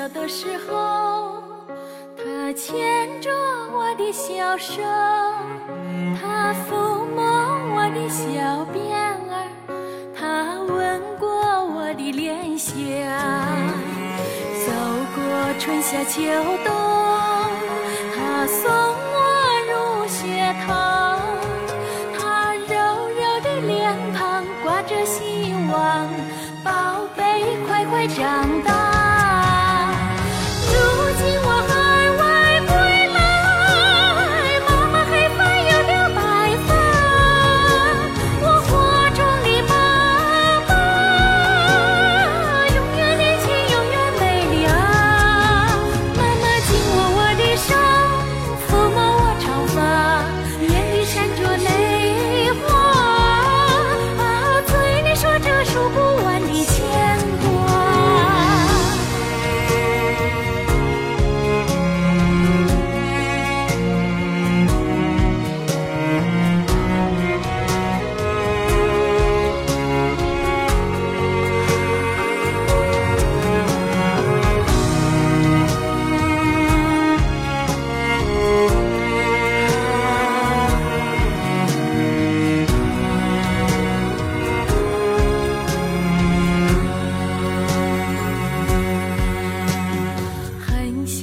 小的时候，他牵着我的小手，他抚摸我的小辫儿，他吻过我的脸颊。走过春夏秋冬，他送我入学堂，他柔柔的脸庞挂着希望，宝贝快快长大。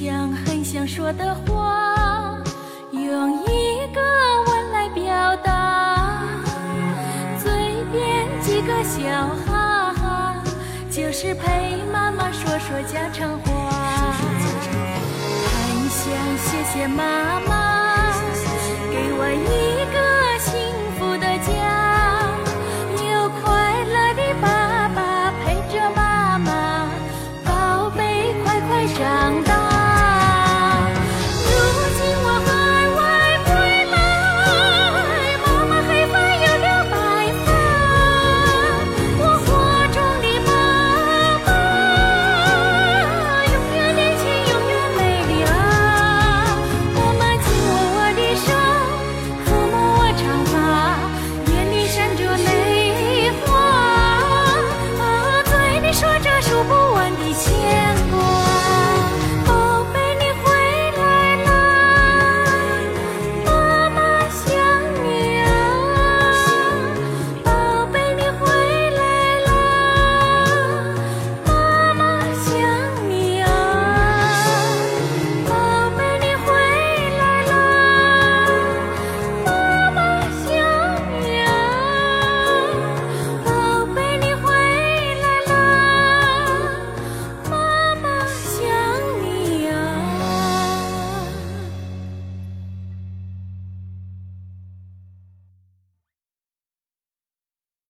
想很想说的话用一个吻来表达嘴边几个小哈哈就是陪妈妈说说家常话。很想谢谢妈妈给我一个幸福的家。有快乐的爸爸陪着妈妈宝贝快快长大。